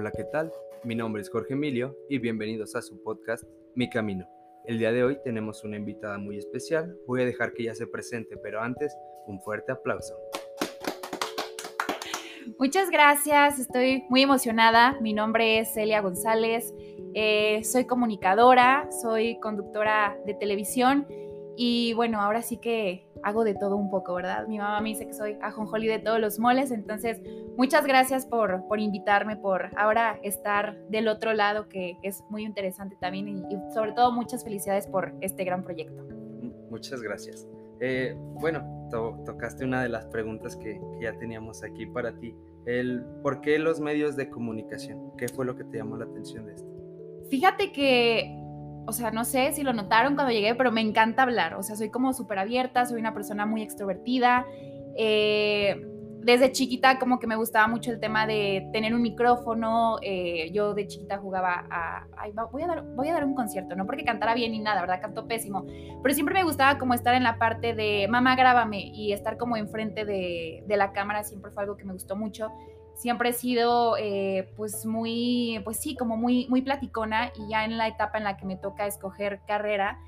Hola, ¿qué tal? Mi nombre es Jorge Emilio y bienvenidos a su podcast Mi Camino. El día de hoy tenemos una invitada muy especial. Voy a dejar que ella se presente, pero antes, un fuerte aplauso. Muchas gracias, estoy muy emocionada. Mi nombre es Celia González, eh, soy comunicadora, soy conductora de televisión y bueno, ahora sí que hago de todo un poco, ¿verdad? Mi mamá me dice que soy ajonjoli de todos los moles, entonces muchas gracias por, por invitarme, por ahora estar del otro lado, que es muy interesante también, y, sobre todo muchas felicidades por este gran proyecto. Muchas gracias. Eh, bueno, tocaste una de las preguntas que, que, ya teníamos aquí para ti. El, ¿Por qué los medios de comunicación? ¿Qué fue lo que te llamó la atención de esto? Fíjate que o sea, no sé si lo notaron cuando llegué, pero me encanta hablar, o sea, soy como súper abierta, soy una persona muy extrovertida. Eh, desde chiquita como que me gustaba mucho el tema de tener un micrófono. Eh, yo de chiquita jugaba a... voy, a dar, voy a dar un concierto, no porque cantara bien ni nada, ¿verdad? Canto pésimo. Pero siempre me gustaba como estar en la parte de, mamá, grábame y estar como enfrente de, de la cámara, siempre fue algo que me gustó mucho siempre he sido eh, pues muy, pues sí, como muy, muy platicona y ya en la etapa en la que me toca escoger carrera,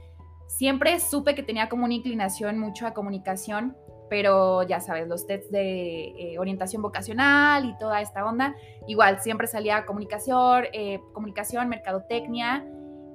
siempre supe que tenía como una inclinación mucho a comunicación, pero ya sabes, los tests de eh, orientación vocacional y toda esta onda, igual siempre salía comunicación, eh, comunicación, mercadotecnia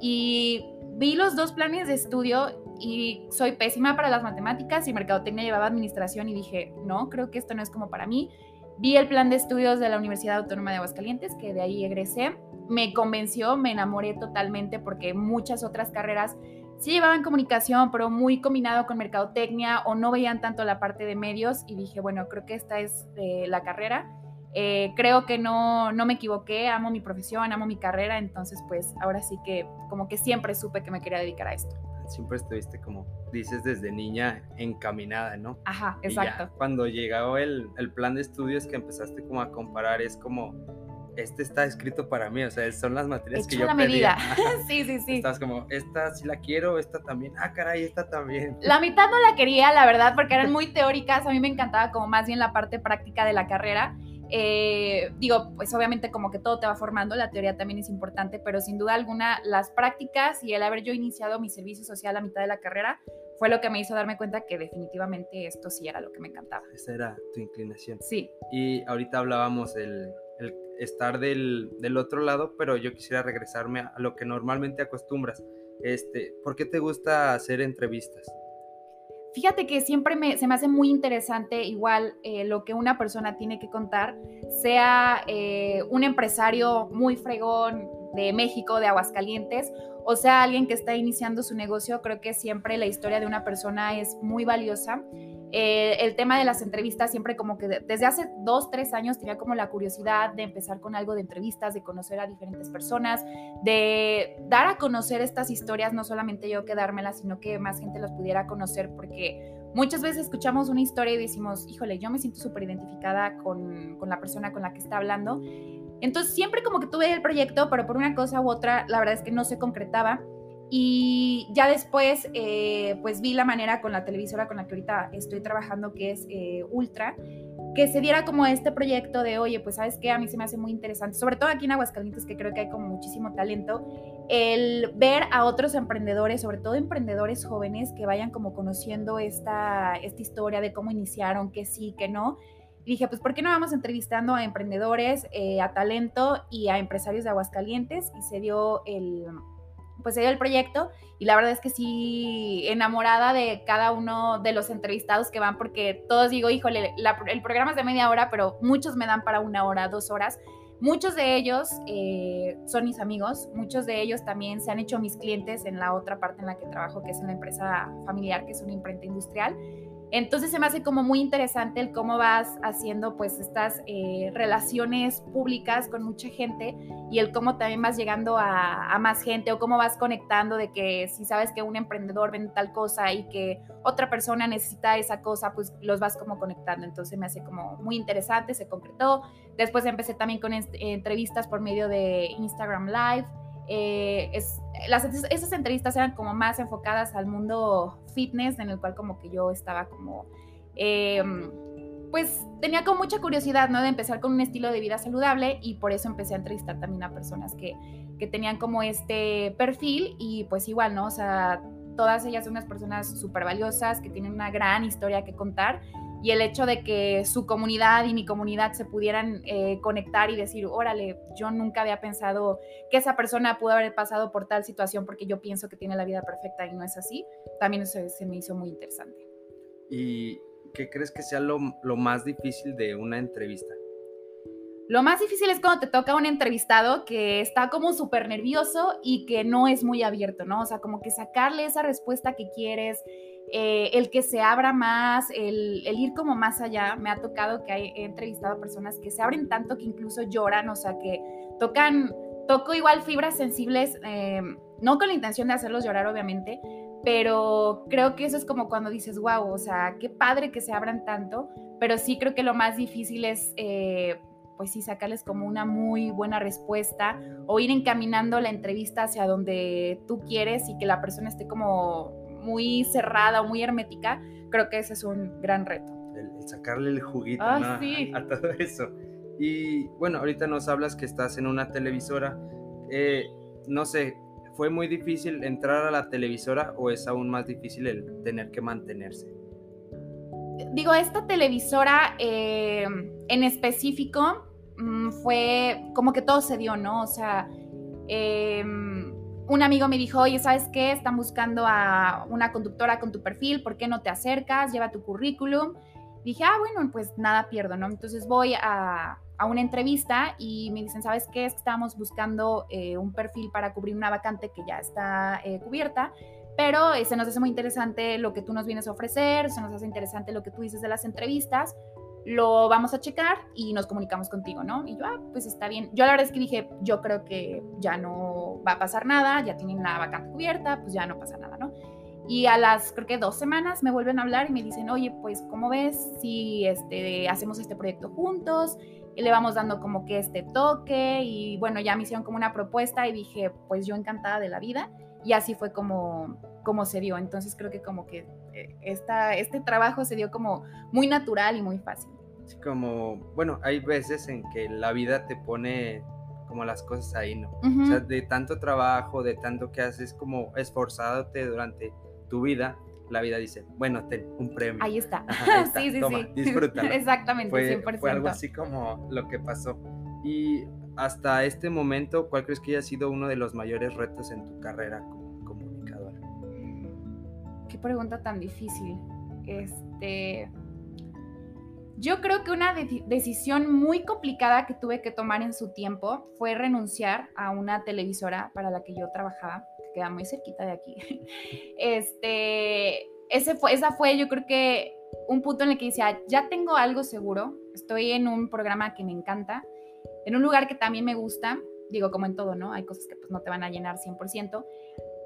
y vi los dos planes de estudio y soy pésima para las matemáticas y mercadotecnia llevaba administración y dije, no, creo que esto no es como para mí Vi el plan de estudios de la Universidad Autónoma de Aguascalientes, que de ahí egresé. Me convenció, me enamoré totalmente porque muchas otras carreras sí llevaban comunicación, pero muy combinado con mercadotecnia o no veían tanto la parte de medios y dije, bueno, creo que esta es la carrera. Eh, creo que no, no me equivoqué, amo mi profesión, amo mi carrera, entonces pues ahora sí que como que siempre supe que me quería dedicar a esto siempre estuviste como dices desde niña encaminada, ¿no? Ajá, exacto. cuando llegó el, el, plan de estudios que empezaste como a comparar, es como, este está escrito para mí, o sea, son las materias que yo la medida. sí, sí, sí. Estás como, esta sí la quiero, esta también, ah, caray, esta también. La mitad no la quería, la verdad, porque eran muy teóricas, a mí me encantaba como más bien la parte práctica de la carrera. Eh, digo, pues obviamente como que todo te va formando, la teoría también es importante, pero sin duda alguna las prácticas y el haber yo iniciado mi servicio social a mitad de la carrera fue lo que me hizo darme cuenta que definitivamente esto sí era lo que me encantaba. Esa era tu inclinación. Sí. Y ahorita hablábamos del el estar del, del otro lado, pero yo quisiera regresarme a lo que normalmente acostumbras. Este, ¿Por qué te gusta hacer entrevistas? Fíjate que siempre me, se me hace muy interesante igual eh, lo que una persona tiene que contar, sea eh, un empresario muy fregón de México, de Aguascalientes, o sea alguien que está iniciando su negocio, creo que siempre la historia de una persona es muy valiosa eh, el tema de las entrevistas siempre como que desde hace dos, tres años tenía como la curiosidad de empezar con algo de entrevistas, de conocer a diferentes personas, de dar a conocer estas historias, no solamente yo quedármelas, sino que más gente las pudiera conocer, porque muchas veces escuchamos una historia y decimos, híjole, yo me siento súper identificada con, con la persona con la que está hablando. Entonces siempre como que tuve el proyecto, pero por una cosa u otra, la verdad es que no se concretaba. Y ya después, eh, pues vi la manera con la televisora con la que ahorita estoy trabajando, que es eh, Ultra, que se diera como este proyecto de, oye, pues sabes qué, a mí se me hace muy interesante, sobre todo aquí en Aguascalientes, que creo que hay como muchísimo talento, el ver a otros emprendedores, sobre todo emprendedores jóvenes, que vayan como conociendo esta, esta historia de cómo iniciaron, que sí, que no. Y dije, pues, ¿por qué no vamos entrevistando a emprendedores, eh, a talento y a empresarios de Aguascalientes? Y se dio el pues se dio el proyecto y la verdad es que sí, enamorada de cada uno de los entrevistados que van, porque todos digo, híjole, el programa es de media hora, pero muchos me dan para una hora, dos horas. Muchos de ellos eh, son mis amigos, muchos de ellos también se han hecho mis clientes en la otra parte en la que trabajo, que es en la empresa familiar, que es una imprenta industrial. Entonces se me hace como muy interesante el cómo vas haciendo pues estas eh, relaciones públicas con mucha gente y el cómo también vas llegando a, más gente o cómo vas conectando de que si sabes que un emprendedor vende tal cosa y que otra persona necesita esa cosa, pues los vas como conectando. Entonces me hace como muy interesante, se concretó. Después empecé también con entrevistas por medio de Instagram Live. Eh, es, las, esas entrevistas eran como más enfocadas al mundo fitness, en el cual como que yo estaba como, em, pues tenía como mucha curiosidad, ¿no? De empezar con un estilo de vida saludable y por eso empecé a entrevistar también a personas que, que tenían como este perfil y pues igual, ¿no? O sea, todas ellas son unas personas súper valiosas que tienen una gran historia que contar y el hecho de que su comunidad y mi comunidad se pudieran eh, conectar y decir, órale, yo nunca había pensado que esa persona pudo haber pasado por tal situación porque yo pienso que tiene la vida perfecta y no es así, también se, me hizo muy interesante. ¿Y qué crees que sea lo más difícil de una entrevista? Lo más difícil es cuando te toca un entrevistado que está como súper nervioso y que no es muy abierto, ¿no? O sea, como que sacarle esa respuesta que quieres, eh, el que se abra más, el, ir como más allá. Me ha tocado que he entrevistado a personas que se abren tanto que incluso lloran, o sea, que tocan, toco igual fibras sensibles, eh, no con la intención de hacerlos llorar, obviamente, pero creo que eso es como cuando dices, wow, o sea, qué padre que se abran tanto, pero sí creo que lo más difícil es... Eh, pues sí, sacarles como una muy buena respuesta o ir encaminando la entrevista hacia donde tú quieres y que la persona esté como muy cerrada o muy hermética, creo que ese es un gran reto. El, sacarle el juguito a, todo eso. Y bueno, ahorita nos hablas que estás en una televisora. Eh, no sé, ¿fue muy difícil entrar a la televisora o es aún más difícil el tener que mantenerse? Digo, esta televisora eh, en específico Mm, fue como que todo se dio, ¿no? O sea, em, un amigo me dijo, oye, ¿sabes qué? Están buscando a una conductora con tu perfil, ¿por qué no te acercas? Lleva tu currículum. Dije, ah, bueno, pues nada pierdo, ¿no? Entonces voy a, una entrevista y me dicen, ¿sabes qué? Es que estábamos buscando eh, un perfil para cubrir una vacante que ya está eh, cubierta, pero eh, se nos hace muy interesante lo que tú nos vienes a ofrecer, se nos hace interesante lo que tú dices de las entrevistas lo vamos a checar y nos comunicamos contigo, ¿no? Y yo, ah, pues está bien. Yo la verdad es que dije, yo creo que ya no va a pasar nada, ya tienen la vacante cubierta, pues ya no pasa nada, ¿no? Y a las, creo que dos semanas me vuelven a hablar y me dicen, oye, pues, ¿cómo ves si este, hacemos este proyecto juntos? Y le vamos dando como que este toque y bueno, ya me hicieron como una propuesta y dije, pues yo encantada de la vida. Y así fue como, como se dio. Entonces creo que como que eh, esta, este trabajo se dio como muy natural y muy fácil como, bueno, hay veces en que la vida te pone como las cosas ahí, ¿no? O sea, de tanto trabajo, de tanto que haces como esforzándote durante tu vida, la vida dice, bueno, ten un premio. Ahí está. sí, sí, sí. Disfrútalo. Exactamente, fue, 100%. Fue algo así como lo que pasó. Y hasta este momento, ¿cuál crees que haya sido uno de los mayores retos en tu carrera como comunicadora? Qué pregunta tan difícil. Este, yo creo que una decisión muy complicada que tuve que tomar en su tiempo fue renunciar a una televisora para la que yo trabajaba, que queda muy cerquita de aquí. Este, ese fue, esa fue yo creo que un punto en el que decía, ya tengo algo seguro, estoy en un programa que me encanta, en un lugar que también me gusta, digo como en todo, ¿no? Hay cosas que pues no te van a llenar 100%,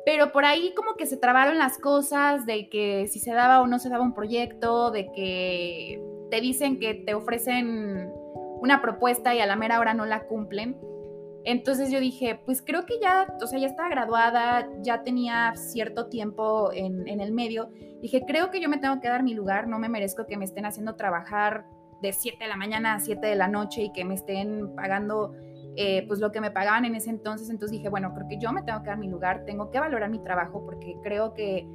pero por ahí como que se trabaron las cosas de que si se daba o no se daba un proyecto, de que te dicen que te ofrecen una propuesta y a la mera hora no la cumplen. Entonces yo dije, pues creo que ya, o sea, ya estaba graduada, ya tenía cierto tiempo en, el medio. Dije, creo que yo me tengo que dar mi lugar, no me merezco que me estén haciendo trabajar de 7 de la mañana a 7 de la noche y que me estén pagando eh, pues lo que me pagaban en ese entonces. Entonces dije, bueno, creo que yo me tengo que dar mi lugar, tengo que valorar mi trabajo porque creo que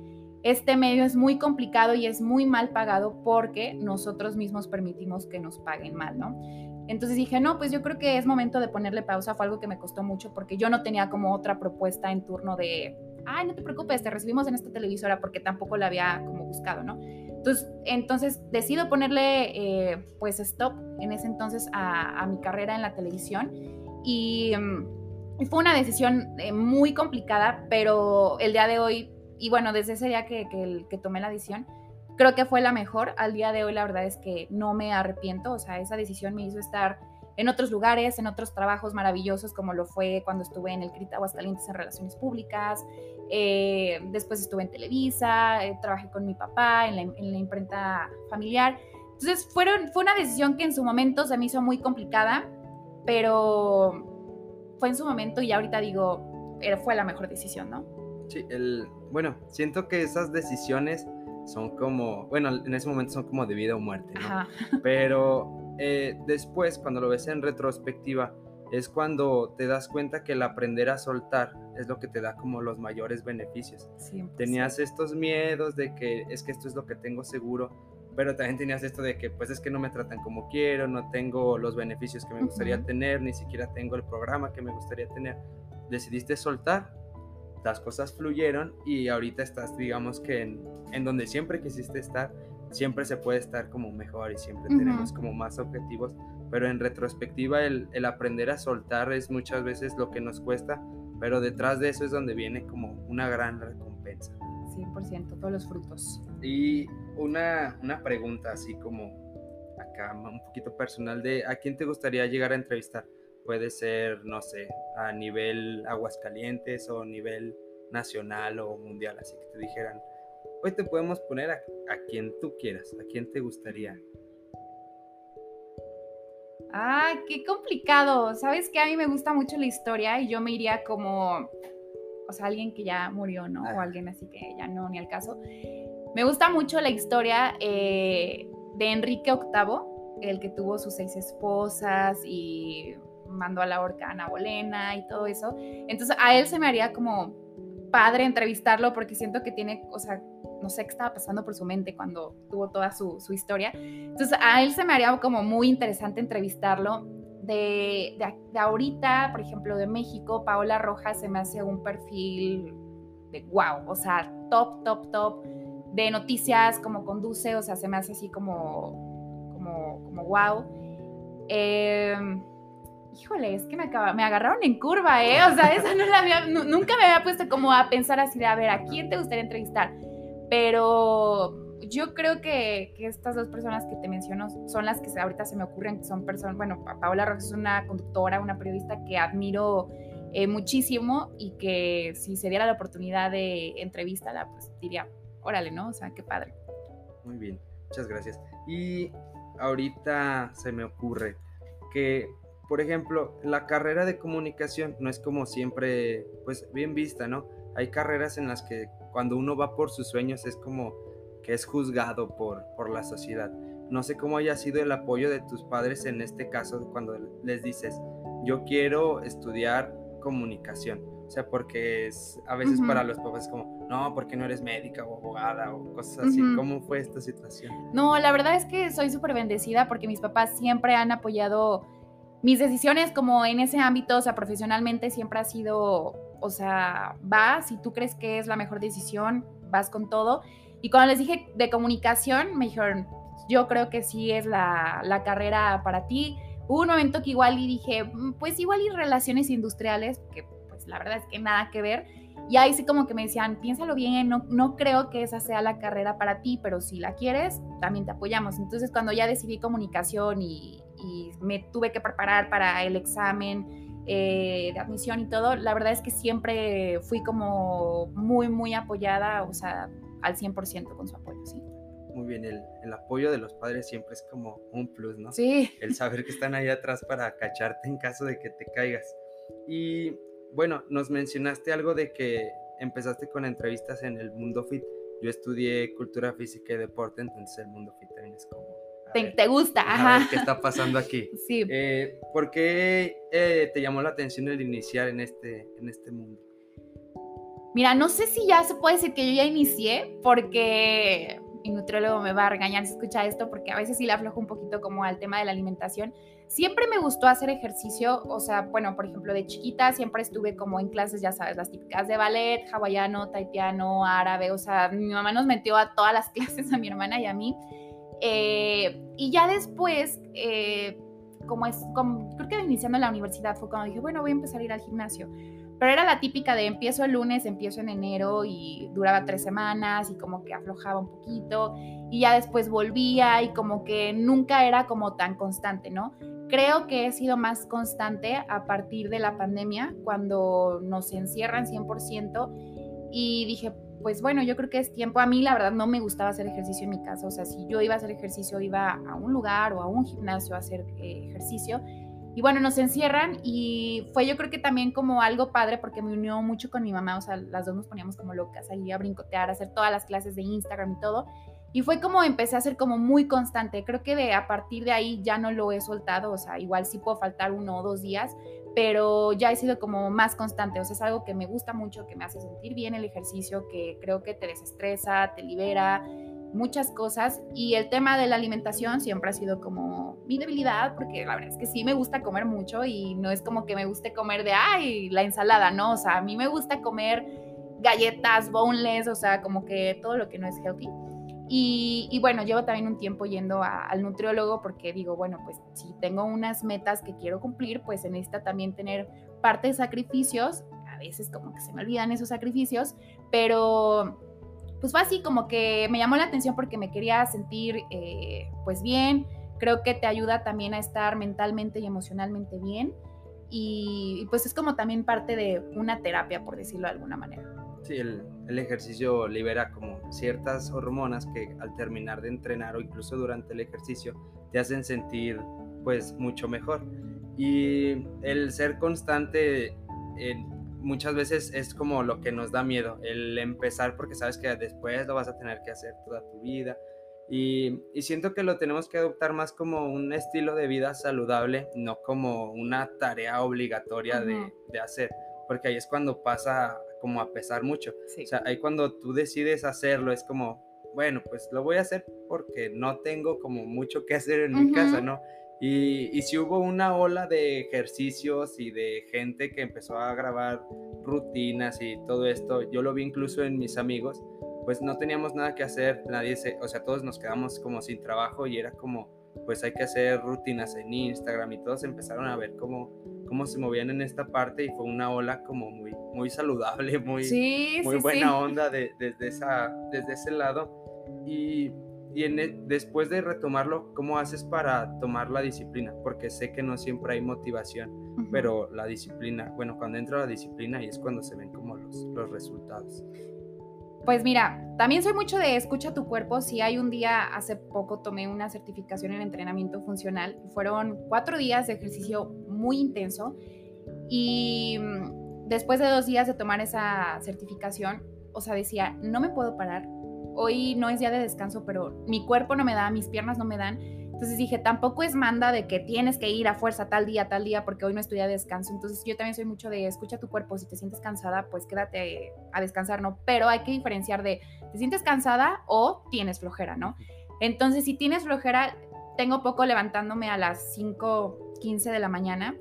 este medio es muy complicado y es muy mal pagado porque nosotros mismos permitimos que nos paguen mal, ¿no? Entonces dije, no, pues yo creo que es momento de ponerle pausa. Fue algo que me costó mucho porque yo no tenía como otra propuesta en turno de, ay, no te preocupes, te recibimos en esta televisora porque tampoco la había como buscado, ¿no? Entonces, entonces decido ponerle eh, pues stop en ese entonces a, mi carrera en la televisión y, mm, fue una decisión eh, muy complicada, pero el día de hoy y bueno, desde ese día que, que, tomé la decisión, creo que fue la mejor. Al día de hoy la verdad es que no me arrepiento, o sea, esa decisión me hizo estar en otros lugares, en otros trabajos maravillosos, como lo fue cuando estuve en el CRIT Aguascalientes en Relaciones Públicas, eh, después estuve en Televisa, eh, trabajé con mi papá en la, en la, imprenta familiar. Entonces fueron, fue una decisión que en su momento se me hizo muy complicada, pero fue en su momento y ahorita digo, fue la mejor decisión, ¿no? Sí, el, bueno, siento que esas decisiones son como, bueno, en ese momento son como de vida o muerte, ¿no? Pero eh, después, cuando lo ves en retrospectiva, es cuando te das cuenta que el aprender a soltar es lo que te da como los mayores beneficios. Tenías estos miedos de que es que esto es lo que tengo seguro, pero también tenías esto de que pues es que no me tratan como quiero, no tengo los beneficios que me gustaría tener, ni siquiera tengo el programa que me gustaría tener. Decidiste soltar, las cosas fluyeron y ahorita estás, digamos que en, donde siempre quisiste estar, siempre se puede estar como mejor y siempre tenemos como más objetivos, pero en retrospectiva el, el aprender a soltar es muchas veces lo que nos cuesta, pero detrás de eso es donde viene como una gran recompensa. 100%, todos los frutos. Y una, una pregunta así como acá, un poquito personal, de a quién te gustaría llegar a entrevistar. Puede ser, no sé, a nivel Aguascalientes o nivel nacional o mundial, así que te dijeran, hoy te podemos poner a, a quien tú quieras, a quien te gustaría. Ah, qué complicado. Sabes que a mí me gusta mucho la historia y yo me iría como, o sea, alguien que ya murió, ¿no? O alguien así que ya no, ni al caso. Me gusta mucho la historia eh, de Enrique VIII, el que tuvo sus seis esposas y mandó a la horca Ana Bolena y todo eso. Entonces a él se me haría como padre entrevistarlo porque siento que tiene, o sea, no sé qué estaba pasando por su mente cuando tuvo toda su, historia. Entonces a él se me haría como muy interesante entrevistarlo. De, de, ahorita, por ejemplo, de México, Paola Rojas se me hace un perfil de wow, o sea, top, top, top, de noticias, como conduce, o sea, se me hace así como, como, como wow. Eh, híjole, es que me, agarraron en curva, ¿eh? O sea, esa no la había, nunca me había puesto como a pensar así de, a ver, ¿a quién te gustaría entrevistar? Pero yo creo que, que, estas dos personas que te menciono son las que ahorita se me ocurren, que son personas, bueno, Paola Rojas es una conductora, una periodista que admiro eh, muchísimo y que si se diera la oportunidad de entrevistarla, pues diría, órale, ¿no? O sea, qué padre. Muy bien, muchas gracias. Y ahorita se me ocurre que por ejemplo, la carrera de comunicación no es como siempre, pues bien vista, ¿no? Hay carreras en las que cuando uno va por sus sueños es como que es juzgado por, por la sociedad. No sé cómo haya sido el apoyo de tus padres en este caso cuando les dices, yo quiero estudiar comunicación. O sea, porque es, a veces para los papás como, no, porque no eres médica o abogada o cosas así. ¿Cómo fue esta situación? No, la verdad es que soy súper bendecida porque mis papás siempre han apoyado mis decisiones como en ese ámbito, o sea, profesionalmente siempre ha sido, o sea, vas, si tú crees que es la mejor decisión, vas con todo. Y cuando les dije de comunicación, me dijeron, yo creo que sí es la, la carrera para ti. Hubo un momento que igual y dije, mm, pues igual y relaciones industriales, que pues la verdad es que nada que ver. Y ahí sí como que me decían, piénsalo bien, no, no creo que esa sea la carrera para ti, pero si la quieres, también te apoyamos. Entonces cuando ya decidí comunicación y, y me tuve que preparar para el examen eh, de admisión y todo, la verdad es que siempre fui como muy, muy apoyada, o sea, al 100% con su apoyo, sí. Muy bien, el, el, apoyo de los padres siempre es como un plus, ¿no? Sí. El saber que están ahí atrás para cacharte en caso de que te caigas. Y bueno, nos mencionaste algo de que empezaste con entrevistas en el Mundo Fit. Yo estudié cultura física y deporte, entonces el Mundo Fit también es como te, gusta, ajá. ¿Qué está pasando aquí? Sí. Eh, ¿Por qué eh, te llamó la atención el iniciar en este, en este mundo? Mira, no sé si ya se puede decir que yo ya inicié, porque mi nutriólogo me va a regañar si escucha esto, porque a veces sí le aflojo un poquito como al tema de la alimentación. Siempre me gustó hacer ejercicio, o sea, bueno, por ejemplo, de chiquita siempre estuve como en clases, ya sabes, las típicas de ballet, hawaiano, taitiano, árabe, o sea, mi mamá nos metió a todas las clases, a mi hermana y a mí. Eh, y ya después, eh, como es, como, creo que iniciando la universidad fue cuando dije, bueno, voy a empezar a ir al gimnasio. Pero era la típica de empiezo el lunes, empiezo en enero y duraba tres semanas y como que aflojaba un poquito y ya después volvía y como que nunca era como tan constante, ¿no? Creo que he sido más constante a partir de la pandemia cuando nos encierran 100% y dije, pues bueno, yo creo que es tiempo. A mí la verdad no me gustaba hacer ejercicio en mi casa, o sea, si yo iba a hacer ejercicio, iba a un lugar o a un gimnasio a hacer eh, ejercicio. Y bueno, nos encierran y fue yo creo que también como algo padre porque me unió mucho con mi mamá, o sea, las dos nos poníamos como locas ahí a brincotear, a hacer todas las clases de Instagram y todo. Y fue como empecé a ser como muy constante. Creo que de a partir de ahí ya no lo he soltado, o sea, igual sí puedo faltar uno o dos días, pero ya he sido como más constante, o sea, es algo que me gusta mucho, que me hace sentir bien el ejercicio, que creo que te desestresa, te libera, muchas cosas y el tema de la alimentación siempre ha sido como mi debilidad porque la verdad es que sí me gusta comer mucho y no es como que me guste comer de, ay, la ensalada, no, o sea, a mí me gusta comer galletas, boneless, o sea, como que todo lo que no es healthy. Y, bueno, llevo también un tiempo yendo al nutriólogo porque digo, bueno, pues si tengo unas metas que quiero cumplir, pues se necesita también tener parte de sacrificios. A veces como que se me olvidan esos sacrificios, pero pues fue así como que me llamó la atención porque me quería sentir eh, pues bien, creo que te ayuda también a estar mentalmente y emocionalmente bien y, pues es como también parte de una terapia, por decirlo de alguna manera. Sí, el, el, ejercicio libera como ciertas hormonas que al terminar de entrenar o incluso durante el ejercicio te hacen sentir pues mucho mejor. Y el ser constante muchas veces es como lo que nos da miedo, el empezar porque sabes que después lo vas a tener que hacer toda tu vida. Y, siento que lo tenemos que adoptar más como un estilo de vida saludable, no como una tarea obligatoria de, de, hacer, porque ahí es cuando pasa como a pesar mucho. O sea, ahí cuando tú decides hacerlo es como, bueno, pues lo voy a hacer porque no tengo como mucho que hacer en mi casa, ¿no? Y, si hubo una ola de ejercicios y de gente que empezó a grabar rutinas y todo esto, yo lo vi incluso en mis amigos, pues no teníamos nada que hacer, nadie se, o sea, todos nos quedamos como sin trabajo y era como, pues hay que hacer rutinas en Instagram y todos empezaron a ver cómo, cómo se movían en esta parte y fue una ola como muy, muy saludable, muy, muy buena onda desde, esa, desde ese lado. Y y e, después de retomarlo, ¿cómo haces para tomar la disciplina? Porque sé que no siempre hay motivación, pero la disciplina, bueno, cuando entra la disciplina y es cuando se ven como los, los resultados. Pues mira, también soy mucho de escucha tu cuerpo. Si hay un día, hace poco tomé una certificación en entrenamiento funcional. Fueron cuatro días de ejercicio muy intenso. Y mm, después de dos días de tomar esa certificación, o sea, decía, no me puedo parar, hoy no es día de descanso, pero mi cuerpo no me da, mis piernas no me dan. Entonces dije, tampoco es manda de que tienes que ir a fuerza tal día, tal día, porque hoy no es tu día de descanso. Entonces yo también soy mucho de escucha tu cuerpo, si te sientes cansada, pues quédate a descansar, ¿no? Pero hay que diferenciar de, ¿te sientes cansada o tienes flojera, ¿no? Entonces si tienes flojera, tengo poco levantándome a las 5.15 de la mañana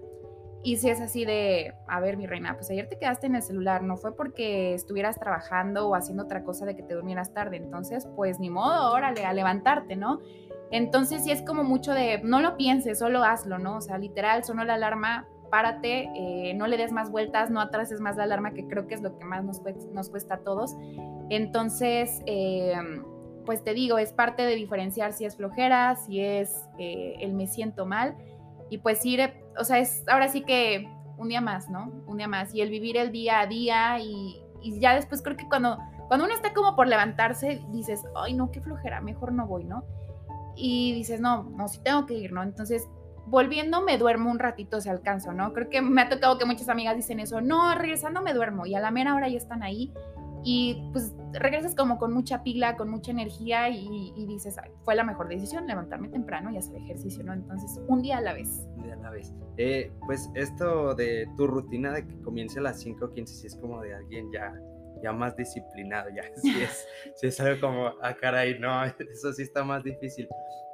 y si es así de, a ver, mi reina, pues ayer te quedaste en el celular, no fue porque estuvieras trabajando o haciendo otra cosa de que te durmieras tarde, entonces, pues ni modo, órale, a levantarte, ¿no? Entonces sí es como mucho de, no lo pienses, solo hazlo, ¿no? O sea, literal, sonó la alarma, párate, eh, no le des más vueltas, no atrases más la alarma, que creo que es lo que más nos cuesta, a todos. Entonces, em, pues te digo, es parte de diferenciar si es flojera, si es eh, el me siento mal y pues ir, o sea, es ahora sí que un día más, ¿no? Un día más y el vivir el día a día y, ya después creo que cuando, cuando uno está como por levantarse, dices, ay, no, qué flojera, mejor no voy, ¿no? Y dices, no, no, sí tengo que ir, ¿no? Entonces, volviendo me duermo un ratito si alcanzo, ¿no? Creo que me ha tocado que muchas amigas dicen eso, no, regresando me duermo y a la mera hora ya están ahí y pues regresas como con mucha pila, con mucha energía y, dices, fue la mejor decisión levantarme temprano y hacer ejercicio, ¿no? Entonces, un día a la vez. Un día a la vez. Eh, pues esto de tu rutina de que comience a las 5.15, si es como de alguien ya, ya más disciplinado, ya, si es, si es algo como, ah, caray, no, eso sí está más difícil.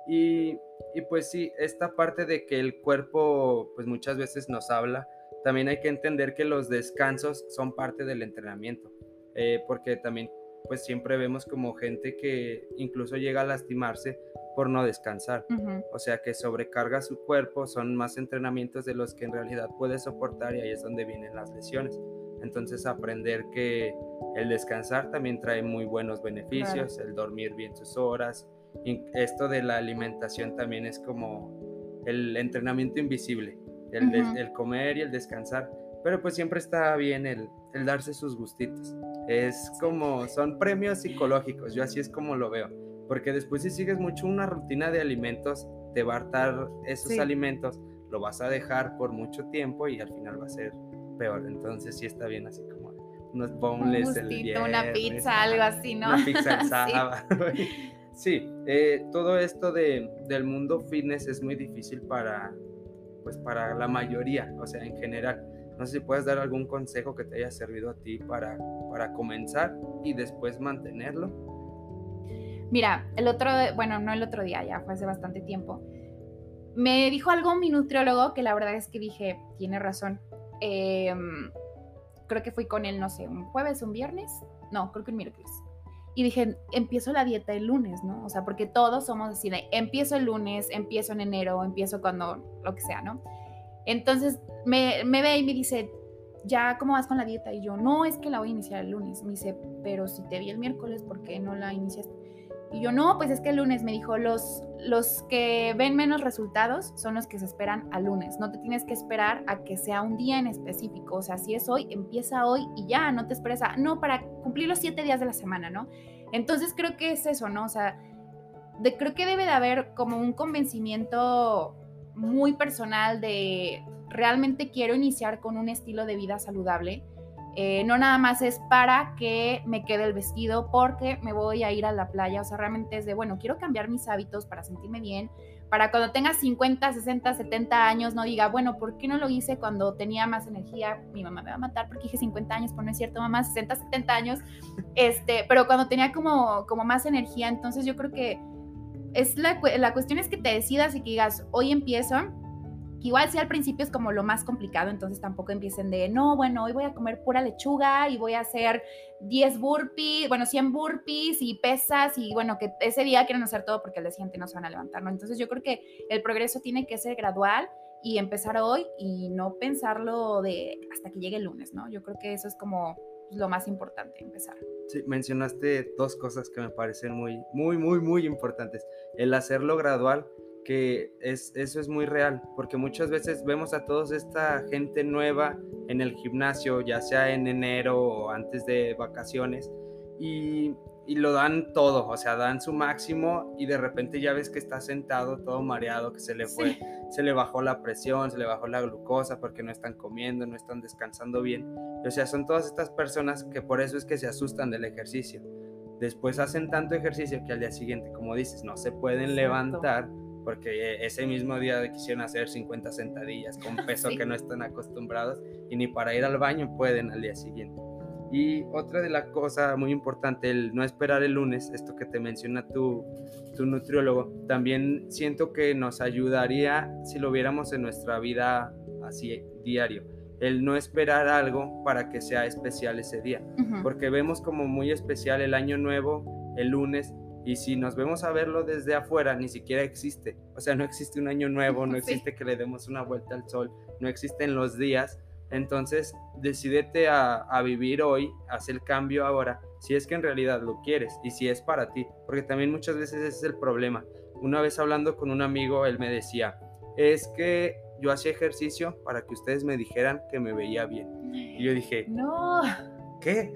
Y, y pues sí, esta parte de que el cuerpo, pues muchas veces nos habla, también hay que entender que los descansos son parte del entrenamiento eh, porque también pues siempre vemos como gente que incluso llega a lastimarse por no descansar. O sea que sobrecarga su cuerpo, son más entrenamientos de los que en realidad puede soportar y ahí es donde vienen las lesiones. Entonces aprender que el descansar también trae muy buenos beneficios, el dormir bien sus horas. Y esto de la alimentación también es como el entrenamiento invisible, el, el comer y el descansar. Pero pues siempre está bien el, el darse sus gustitos. Es como, son premios psicológicos, yo así es como lo veo. Porque después si sigues mucho una rutina de alimentos, te va a hartar esos alimentos, lo vas a dejar por mucho tiempo y al final va a ser peor. Entonces sí está bien así como unos boneless el viernes, una pizza, algo así, ¿no? Una pizza el sábado. sí, eh, todo esto de, del mundo fitness es muy difícil para, pues para la mayoría, o sea, en general. No sé si puedes dar algún consejo que te haya servido a ti para, para comenzar y después mantenerlo. Mira, el otro, bueno, no el otro día, ya fue hace bastante tiempo. Me dijo algo mi nutriólogo que la verdad es que dije, tiene razón. Em, creo que fui con él, no sé, un jueves, un viernes, no, creo que un miércoles. Y dije, empiezo la dieta el lunes, ¿no? O sea, porque todos somos así de, empiezo el lunes, empiezo en enero, empiezo cuando, lo que sea, ¿no? Entonces me, me ve y me dice, ¿ya cómo vas con la dieta? Y yo, no, es que la voy a iniciar el lunes. Me dice, pero si te vi el miércoles, ¿por qué no la iniciaste? Y yo, no, pues es que el lunes me dijo, los, los que ven menos resultados son los que se esperan al lunes. No te tienes que esperar a que sea un día en específico. O sea, si es hoy, empieza hoy y ya, no te esperes a, no, para cumplir los siete días de la semana, ¿no? Entonces creo que es eso, ¿no? O sea, de, creo que debe de haber como un convencimiento muy personal de realmente quiero iniciar con un estilo de vida saludable eh, no nada más es para que me quede el vestido porque me voy a ir a la playa, o sea, realmente es de, bueno, quiero cambiar mis hábitos para sentirme bien, para cuando tenga 50, 60, 70 años no diga, bueno, ¿por qué no lo hice cuando tenía más energía? Mi mamá me va a matar porque dije 50 años, pero no es cierto, mamá, 60, 70 años, este, pero cuando tenía como, como más energía, entonces yo creo que es la, la cuestión es que te decidas y que digas, hoy empiezo igual si al principio es como lo más complicado, entonces tampoco empiecen de, no, bueno, hoy voy a comer pura lechuga y voy a hacer 10 burpees, bueno, 100 burpees y pesas y bueno, que ese día quieren hacer todo porque el día siguiente no se van a levantar, ¿no? Entonces yo creo que el progreso tiene que ser gradual y empezar hoy y no pensarlo de hasta que llegue el lunes, ¿no? Yo creo que eso es como lo más importante, empezar. Sí, mencionaste dos cosas que me parecen muy, muy, muy, muy importantes. El hacerlo gradual que es, eso es muy real, porque muchas veces vemos a toda esta gente nueva en el gimnasio, ya sea en enero o antes de vacaciones, y, y, lo dan todo, o sea, dan su máximo y de repente ya ves que está sentado todo mareado, que se le fue, se le bajó la presión, se le bajó la glucosa porque no están comiendo, no están descansando bien. O sea, son todas estas personas que por eso es que se asustan del ejercicio. Después hacen tanto ejercicio que al día siguiente, como dices, no se pueden levantar porque ese mismo día quisieron hacer 50 sentadillas con peso que no están acostumbrados y ni para ir al baño pueden al día siguiente. Y otra de las cosas muy importante, el no esperar el lunes, esto que te menciona tu, tu nutriólogo, también siento que nos ayudaría si lo viéramos en nuestra vida así diario. El no esperar algo para que sea especial ese día, porque vemos como muy especial el año nuevo, el lunes, y si nos vemos a verlo desde afuera, ni siquiera existe. O sea, no existe un año nuevo, no existe que le demos una vuelta al sol, no existen los días. Entonces, decidete a, vivir hoy, haz el cambio ahora, si es que en realidad lo quieres y si es para ti. Porque también muchas veces ese es el problema. Una vez hablando con un amigo, él me decía, es que yo hacía ejercicio para que ustedes me dijeran que me veía bien. Y yo dije, no ¿qué?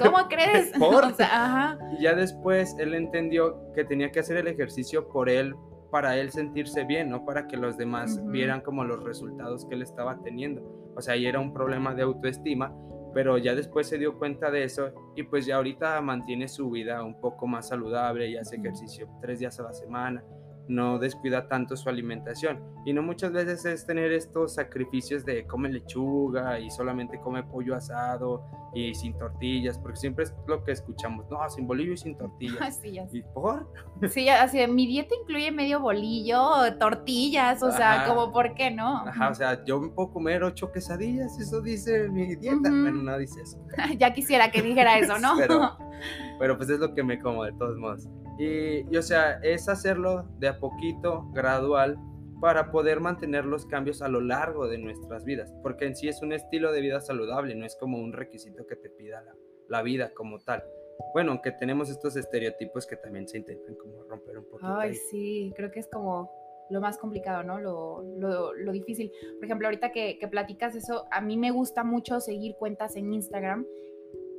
¿Cómo crees? Y ya después él entendió que tenía que hacer el ejercicio por él, para él sentirse bien, no para que los demás vieran como los resultados que él estaba teniendo. O sea, ahí era un problema de autoestima, pero ya después se dio cuenta de eso y pues ya ahorita mantiene su vida un poco más saludable y hace ejercicio tres días a la semana no descuida tanto su alimentación. Y no muchas veces es tener estos sacrificios de come lechuga y solamente come pollo asado y sin tortillas, porque siempre es lo que escuchamos, no, sin bolillo y sin tortillas. Sí, ¿Y por? Sí, así mi dieta incluye medio bolillo, tortillas, o sea, como por qué no. Ajá, o sea, yo me puedo comer ocho quesadillas, eso dice mi dieta, pero no dice eso. ya quisiera que dijera eso, ¿no? pero, pero pues es lo que me como de todos modos. Y, o sea, es hacerlo de a poquito, gradual, para poder mantener los cambios a lo largo de nuestras vidas, porque en sí es un estilo de vida saludable, no es como un requisito que te pida la, la vida como tal. Bueno, aunque tenemos estos estereotipos que también se intentan como romper un poquito. Ay, sí, creo que es como lo más complicado, ¿no? Lo, lo, lo difícil. Por ejemplo, ahorita que, que platicas eso, a mí me gusta mucho seguir cuentas en Instagram.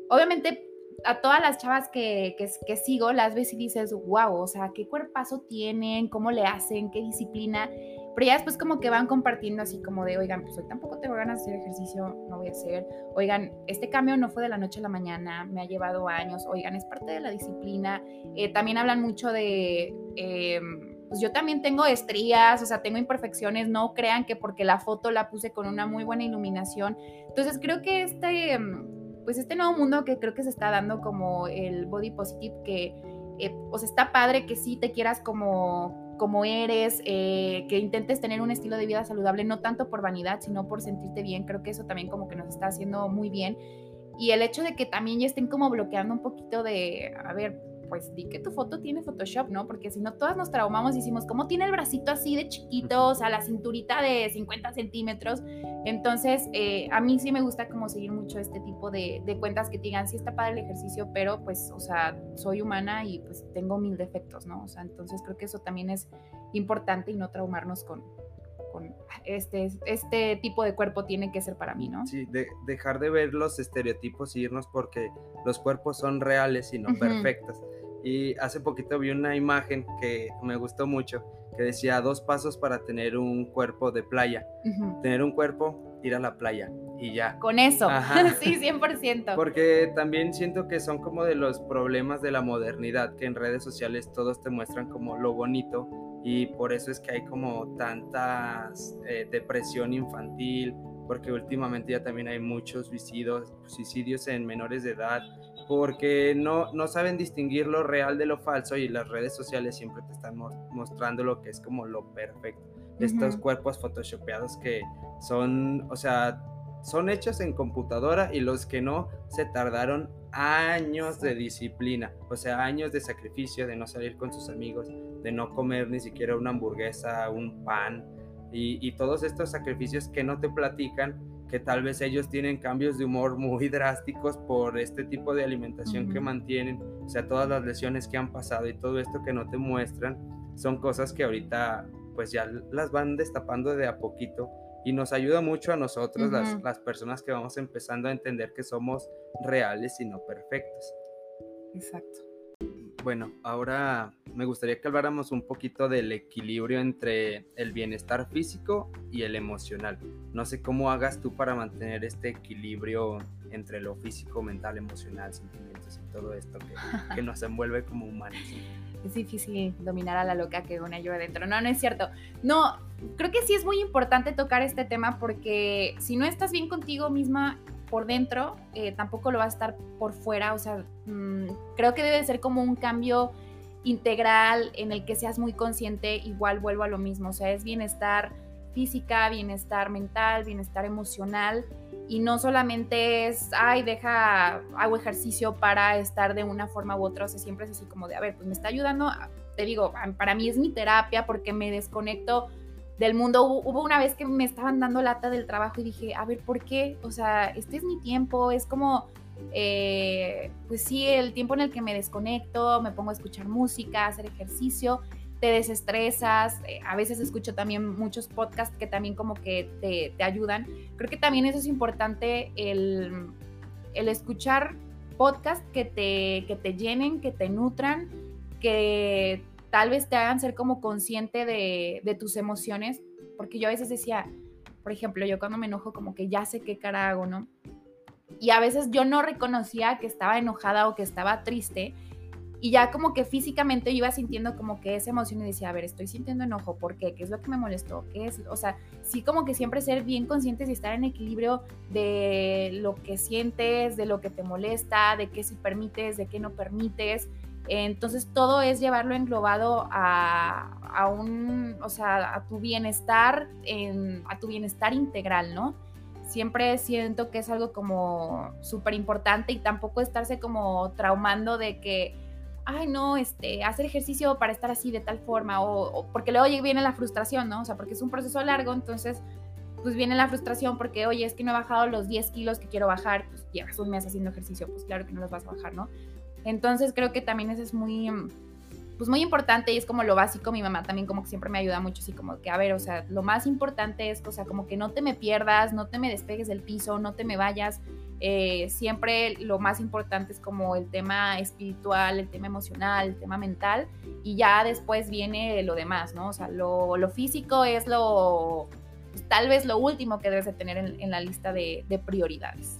Obviamente a todas las chavas que, que, sigo, las ves y dices, wow, o sea, qué cuerpazo tienen, cómo le hacen, qué disciplina. Pero ya después como que van compartiendo así como de, oigan, pues hoy tampoco tengo ganas de hacer ejercicio, no voy a hacer. Oigan, este cambio no fue de la noche a la mañana, me ha llevado años. Oigan, es parte de la disciplina. Eh, también hablan mucho de... Em, pues yo también tengo estrías, o sea, tengo imperfecciones, no crean que porque la foto la puse con una muy buena iluminación. Entonces creo que este, em, pues este nuevo mundo que creo que se está dando como el body positive, que eh, o sea, está padre que sí te quieras como, como eres, eh, que intentes tener un estilo de vida saludable, no tanto por vanidad, sino por sentirte bien. Creo que eso también como que nos está haciendo muy bien. Y el hecho de que también ya estén como bloqueando un poquito de, a ver, pues di que tu foto tiene Photoshop, ¿no? Porque si no, todas nos traumamos y decimos, ¿cómo tiene el bracito así de chiquito? O sea, la cinturita de 50 centímetros. Entonces, eh, a mí sí me gusta como seguir mucho este tipo de, cuentas que digan, sí está padre el ejercicio, pero pues, o sea, soy humana y pues tengo mil defectos, ¿no? O sea, entonces creo que eso también es importante y no traumarnos con, con este, este tipo de cuerpo tiene que ser para mí, ¿no? Sí, dejar de ver los estereotipos y irnos porque los cuerpos son reales y no perfectos. Y hace poquito vi una imagen que me gustó mucho, que decía dos pasos para tener un cuerpo de playa. Tener un cuerpo, ir a la playa y ya. Con eso, sí, 100%. Porque también siento que son como de los problemas de la modernidad, que en redes sociales todos te muestran como lo bonito y por eso es que hay como tanta eh, depresión infantil, porque últimamente ya también hay muchos suicidios, suicidios en menores de edad, porque no, no saben distinguir lo real de lo falso y las redes sociales siempre te están mostrando lo que es como lo perfecto. Estos cuerpos photoshopeados que son, o sea, son hechos en computadora y los que no se tardaron años de disciplina, o sea, años de sacrificio, de no salir con sus amigos, de no comer ni siquiera una hamburguesa, un pan y, y todos estos sacrificios que no te platican que tal vez ellos tienen cambios de humor muy drásticos por este tipo de alimentación que mantienen, o sea, todas las lesiones que han pasado y todo esto que no te muestran, son cosas que ahorita pues ya las van destapando de a poquito y nos ayuda mucho a nosotros, las, las personas que vamos empezando a entender que somos reales y no perfectos. Exacto. Bueno, ahora me gustaría que habláramos un poquito del equilibrio entre el bienestar físico y el emocional. No sé cómo hagas tú para mantener este equilibrio entre lo físico, mental, emocional, sentimientos y todo esto que, nos envuelve como humanos. Es difícil dominar a la loca que una yo adentro. No, no es cierto. No, creo que sí es muy importante tocar este tema porque si no estás bien contigo misma, por dentro, eh, tampoco lo va a estar por fuera. O sea, mm, creo que debe ser como un cambio integral en el que seas muy consciente. Igual vuelvo a lo mismo. O sea, es bienestar física, bienestar mental, bienestar emocional. Y no solamente es, ay, deja, hago ejercicio para estar de una forma u otra. O sea, siempre es así como de, a ver, pues me está ayudando. Te digo, para mí es mi terapia porque me desconecto del mundo. Hubo una vez que me estaban dando lata del trabajo y dije, a ver, ¿por qué? O sea, este es mi tiempo, es como, eh, pues sí, el tiempo en el que me desconecto, me pongo a escuchar música, hacer ejercicio, te desestresas, eh, a veces escucho también muchos podcasts que también como que te, te ayudan. Creo que también eso es importante, el, el escuchar podcasts que te, que te llenen, que te nutran, que tal vez te hagan ser como consciente de, tus emociones, porque yo a veces decía, por ejemplo, yo cuando me enojo como que ya sé qué cara hago, ¿no? Y a veces yo no reconocía que estaba enojada o que estaba triste y ya como que físicamente iba sintiendo como que esa emoción y decía, a ver, estoy sintiendo enojo, ¿por qué? ¿Qué es lo que me molestó? ¿Qué es? O sea, sí como que siempre ser bien conscientes y estar en equilibrio de lo que sientes, de lo que te molesta, de qué sí permites, de qué no permites. Entonces todo es llevarlo englobado a, un, o sea, a tu bienestar, a tu bienestar integral, ¿no? Siempre siento que es algo como súper importante y tampoco estarse como traumando de que, ay, no, este, hacer ejercicio para estar así de tal forma, o, porque luego viene la frustración, ¿no? O sea, porque es un proceso largo, entonces, pues viene la frustración porque, oye, es que no he bajado los 10 kilos que quiero bajar, pues llevas un mes haciendo ejercicio, pues claro que no los vas a bajar, ¿no? Entonces creo que también eso es muy, pues muy importante y es como lo básico. Mi mamá también como que siempre me ayuda mucho, así como que, a ver, o sea, lo más importante es, o sea, como que no te me pierdas, no te me despegues del piso, no te me vayas. Eh, siempre lo más importante es como el tema espiritual, el tema emocional, el tema mental y ya después viene lo demás, ¿no? O sea, lo, físico es lo, pues, tal vez lo último que debes de tener en, la lista de, de prioridades.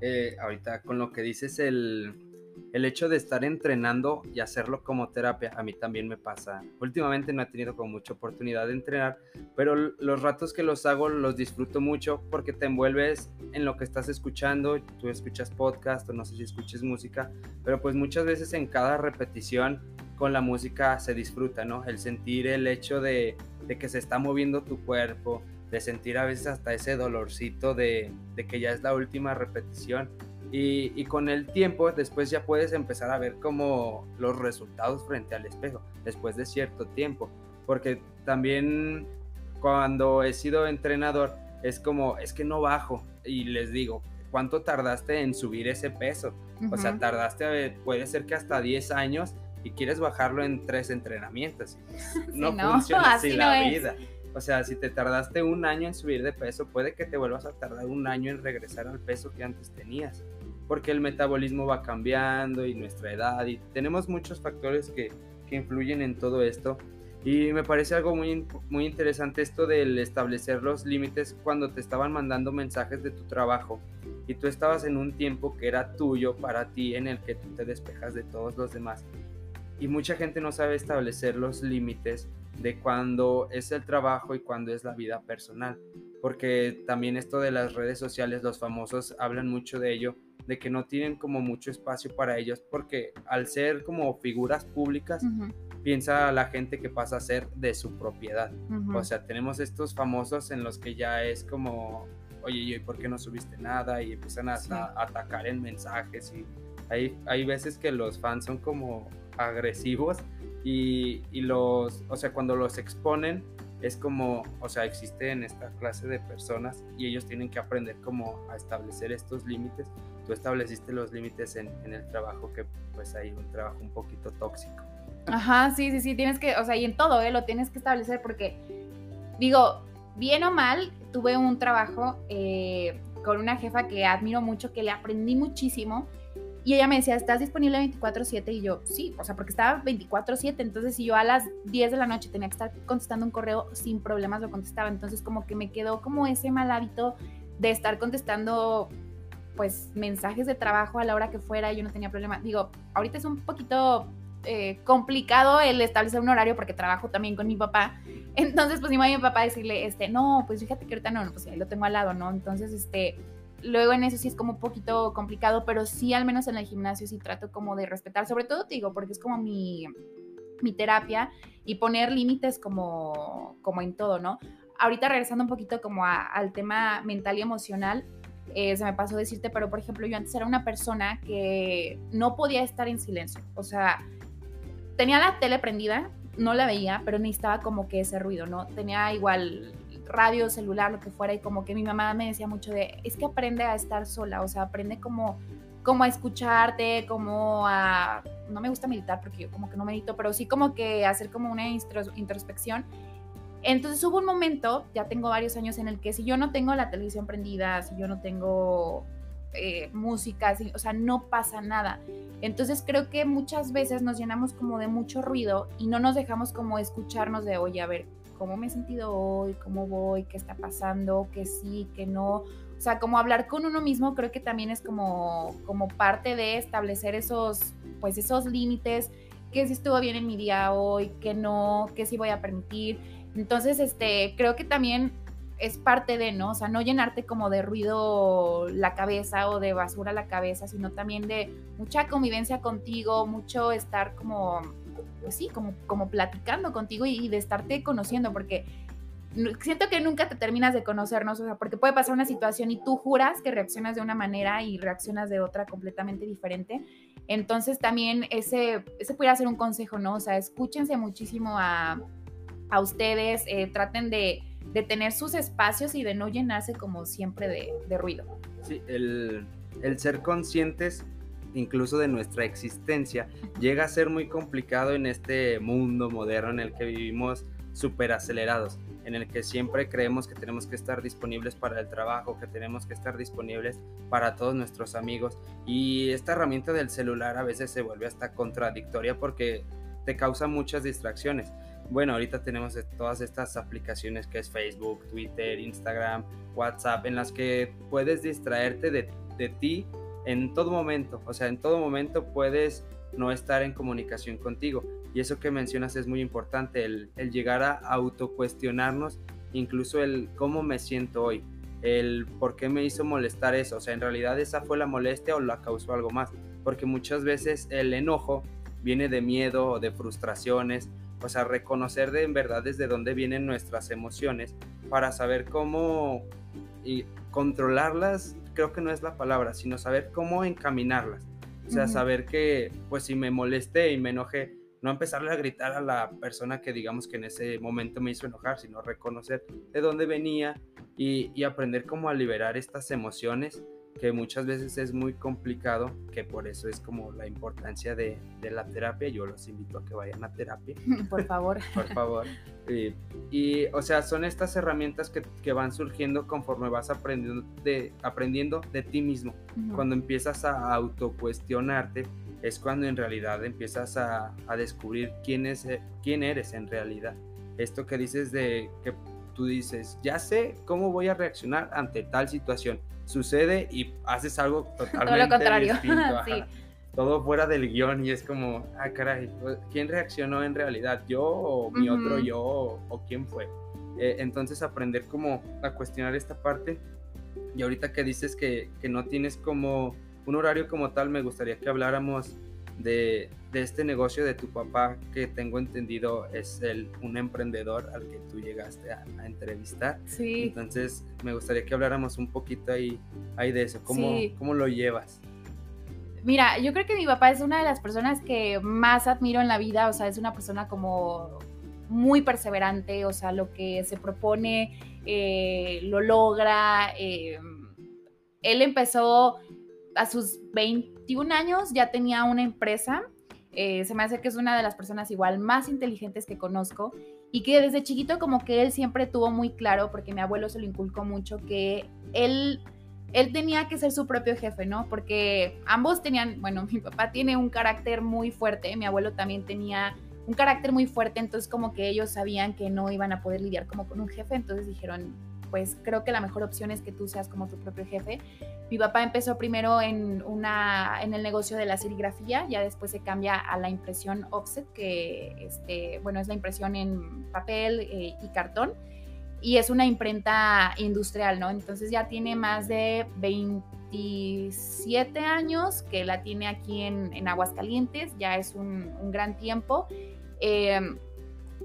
Eh, ahorita con lo que dices, el, el hecho de estar entrenando y hacerlo como terapia, a mí también me pasa. Últimamente no he tenido como mucha oportunidad de entrenar, pero los ratos que los hago los disfruto mucho porque te envuelves en lo que estás escuchando. Tú escuchas podcast o no sé si escuches música, pero pues muchas veces en cada repetición con la música se disfruta, ¿no? El sentir el hecho de, que se está moviendo tu cuerpo, de sentir a veces hasta ese dolorcito de que ya es la última repetición y, con el tiempo, después ya puedes empezar a ver como los resultados frente al espejo, después de cierto tiempo. Porque también cuando he sido entrenador, es como, es que no bajo. Y les digo, ¿cuánto tardaste en subir ese peso? O sea, tardaste, puede ser que hasta 10 años y quieres bajarlo en tres entrenamientos. no, funciona así, la vida. O sea, si te tardaste un año en subir de peso, puede que te vuelvas a tardar un año en regresar al peso que antes tenías porque el metabolismo va cambiando y nuestra edad y tenemos muchos factores que, que influyen en todo esto. Y me parece algo muy, muy interesante esto del establecer los límites cuando te estaban mandando mensajes de tu trabajo y tú estabas en un tiempo que era tuyo para ti en el que tú te despejas de todos los demás. Y mucha gente no sabe establecer los límites de cuando es el trabajo y cuando es la vida personal. Porque también esto de las redes sociales, los famosos hablan mucho de ello, de que no tienen como mucho espacio para ellos, porque al ser como figuras públicas, piensa la gente que pasa a ser de su propiedad. O sea, tenemos estos famosos en los que ya es como, oye, ¿y por qué no subiste nada? Y empiezan a, atacar en mensajes y hay, hay veces que los fans son como agresivos y, y los, o sea, cuando los exponen, es como, o sea, existen esta clase de personas y ellos tienen que aprender como a establecer estos límites. Tú estableciste los límites en, el trabajo que pues hay un trabajo un poquito tóxico. Ajá, sí, sí, sí, tienes que, o sea, y en todo, ¿eh? Lo tienes que establecer porque, digo, bien o mal, tuve un trabajo eh, con una jefa que admiro mucho, que le aprendí muchísimo y ella me decía, ¿estás disponible 24/7? Y yo, sí, o sea, porque estaba 24/7, entonces si yo a las 10 de la noche tenía que estar contestando un correo, sin problemas lo contestaba. Entonces como que me quedó como ese mal hábito de estar contestando pues mensajes de trabajo a la hora que fuera, yo no tenía problema. Digo, ahorita es un poquito eh, complicado el establecer un horario porque trabajo también con mi papá. Entonces, pues iba a mi papá a decirle, este, no, pues fíjate que ahorita no, pues ahí lo tengo al lado, ¿no? Entonces, este, Luego en eso sí es como un poquito complicado, pero sí al menos en el gimnasio sí trato como de respetar, sobre todo te digo, porque es como mi, mi terapia y poner límites como, como en todo, ¿no? Ahorita regresando un poquito como al tema mental y emocional, eh, se me pasó decirte, pero por ejemplo yo antes era una persona que no podía estar en silencio, o sea, tenía la tele prendida, no la veía, pero necesitaba como que ese ruido, ¿no? Tenía igual radio, celular, lo que fuera, y como que mi mamá me decía mucho de, es que aprende a estar sola, o sea, aprende como, como a escucharte, como a, no me gusta meditar porque yo como que no medito, pero sí como que hacer como una introspección. Entonces hubo un momento, ya tengo varios años, en el que si yo no tengo la televisión prendida, si yo no tengo eh, música, o sea, no pasa nada. Entonces creo que muchas veces nos llenamos como de mucho ruido y no nos dejamos como escucharnos de, oye, a ver, cómo me he sentido hoy, cómo voy, qué está pasando, qué sí, qué no. O sea, como hablar con uno mismo creo que también es como, como parte de establecer esos, pues esos límites, qué si estuvo bien en mi día hoy, qué no, qué sí voy a permitir. Entonces, este, creo que también es parte de, ¿no? O sea, no llenarte como de ruido la cabeza o de basura la cabeza, sino también de mucha convivencia contigo, mucho estar como pues sí, como, como platicando contigo y, de estarte conociendo, porque siento que nunca te terminas de conocernos, o sea, porque puede pasar una situación y tú juras que reaccionas de una manera y reaccionas de otra completamente diferente. Entonces también ese, ese pudiera ser un consejo, ¿no? O sea, escúchense muchísimo a, a ustedes, eh, traten de, de, tener sus espacios y de no llenarse como siempre de, de ruido. Sí, el, el ser conscientes incluso de nuestra existencia, llega a ser muy complicado en este mundo moderno en el que vivimos súper acelerados, en el que siempre creemos que tenemos que estar disponibles para el trabajo, que tenemos que estar disponibles para todos nuestros amigos. Y esta herramienta del celular a veces se vuelve hasta contradictoria porque te causa muchas distracciones. Bueno, ahorita tenemos todas estas aplicaciones que es Facebook, Twitter, Instagram, WhatsApp, en las que puedes distraerte de, de ti en todo momento. O sea, en todo momento puedes no estar en comunicación contigo. Y eso que mencionas es muy importante, el, llegar a autocuestionarnos, incluso el cómo me siento hoy, el por qué me hizo molestar eso. O sea, en realidad esa fue la molestia o la causó algo más. Porque muchas veces el enojo viene de miedo o de frustraciones. O sea, reconocer de en verdad desde dónde vienen nuestras emociones para saber cómo y controlarlas, creo que no es la palabra, sino saber cómo encaminarlas. O sea, saber que, pues si me molesté y me enojé, no empezarle a gritar a la persona que digamos que en ese momento me hizo enojar, sino reconocer de dónde venía y, y aprender cómo a liberar estas emociones que muchas veces es muy complicado, que por eso es como la importancia de, de la terapia. Yo los invito a que vayan a terapia. Por favor. por favor. Y, y, o sea, son estas herramientas que, que, van surgiendo conforme vas aprendiendo de, aprendiendo de ti mismo. Cuando empiezas a autocuestionarte, es cuando en realidad empiezas a, a descubrir quién, es, quién eres en realidad. Esto que dices de que tú dices, ya sé cómo voy a reaccionar ante tal situación sucede y haces algo totalmente Todo lo contrario. distinto. Todo fuera del guion y es como, ah, caray, pues, ¿quién reaccionó en realidad? ¿Yo o mi otro yo o, quién fue? Eh, entonces aprender como a cuestionar esta parte. Y ahorita que dices que, que no tienes como un horario como tal, me gustaría que habláramos de, de, este negocio de tu papá, que tengo entendido es el, un emprendedor al que tú llegaste a, entrevistar. Sí. Entonces, me gustaría que habláramos un poquito ahí, ahí de eso. ¿Cómo, ¿Cómo lo llevas? Mira, yo creo que mi papá es una de las personas que más admiro en la vida, o sea, es una persona como muy perseverante, o sea, lo que se propone eh, lo logra. Eh, él empezó a sus 21 años ya tenía una empresa. Eh, se me hace que es una de las personas igual más inteligentes que conozco y que desde chiquito como que él siempre tuvo muy claro, porque mi abuelo se lo inculcó mucho, que él, él tenía que ser su propio jefe, ¿no? Porque ambos tenían, bueno, mi papá tiene un carácter muy fuerte, mi abuelo también tenía un carácter muy fuerte, entonces como que ellos sabían que no iban a poder lidiar como con un jefe, entonces dijeron, pues creo que la mejor opción es que tú seas como tu propio jefe. Mi papá empezó primero en, una, en el negocio de la serigrafía, ya después se cambia a la impresión offset, que este, bueno, es la impresión en papel eh, y cartón, y es una imprenta industrial, ¿no? Entonces ya tiene más de 27 años que la tiene aquí en, en Aguascalientes, ya es un, un gran tiempo. Eh,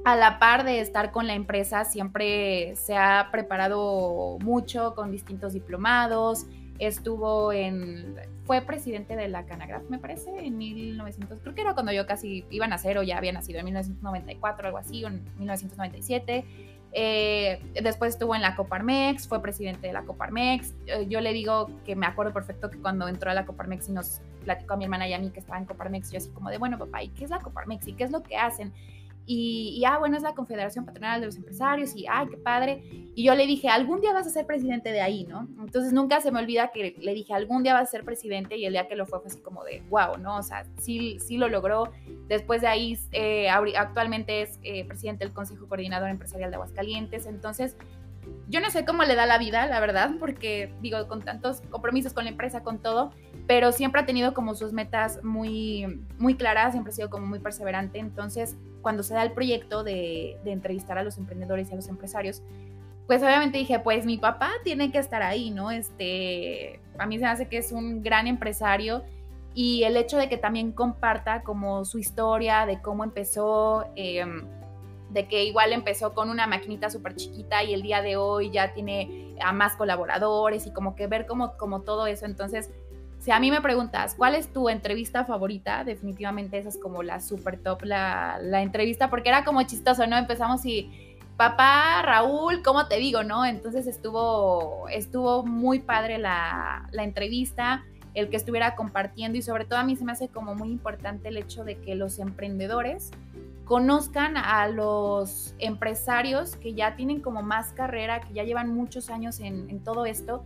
a la par de estar con la empresa, siempre se ha preparado mucho con distintos diplomados. Estuvo en. Fue presidente de la Canagraf, me parece, en 1900. Creo que era cuando yo casi iba a nacer o ya había nacido, en 1994, algo así, en 1997. Eh, después estuvo en la Coparmex, fue presidente de la Coparmex. Eh, yo le digo que me acuerdo perfecto que cuando entró a la Coparmex y nos platicó a mi hermana y a mí que estaba en Coparmex, yo así como de, bueno, papá, ¿y qué es la Coparmex? ¿Y qué es lo que hacen? Y, ah, bueno, es la Confederación Patronal de los Empresarios y, ay, qué padre. Y yo le dije, algún día vas a ser presidente de ahí, ¿no? Entonces nunca se me olvida que le dije, algún día vas a ser presidente y el día que lo fue fue así como de, wow, ¿no? O sea, sí, sí lo logró. Después de ahí, eh, actualmente es eh, presidente del Consejo Coordinador Empresarial de Aguascalientes. Entonces, yo no sé cómo le da la vida, la verdad, porque digo, con tantos compromisos con la empresa, con todo, pero siempre ha tenido como sus metas muy, muy claras, siempre ha sido como muy perseverante. Entonces, cuando se da el proyecto de, entrevistar a los emprendedores y a los empresarios, pues obviamente dije, pues mi papá tiene que estar ahí, ¿no? Este, a mí se me hace que es un gran empresario y el hecho de que también comparta como su historia de cómo empezó, em, de que igual empezó con una maquinita súper chiquita y el día de hoy ya tiene a más colaboradores y como que ver como, como todo eso, entonces si a mí me preguntas, ¿cuál es tu entrevista favorita? Definitivamente esa es como la super top, la, entrevista, porque era como chistoso, ¿no? Empezamos y, papá, Raúl, ¿cómo te digo, no? Entonces estuvo, estuvo muy padre la, entrevista, el que estuviera compartiendo y sobre todo a mí se me hace como muy importante el hecho de que los emprendedores conozcan a los empresarios que ya tienen como más carrera, que ya llevan muchos años en, todo esto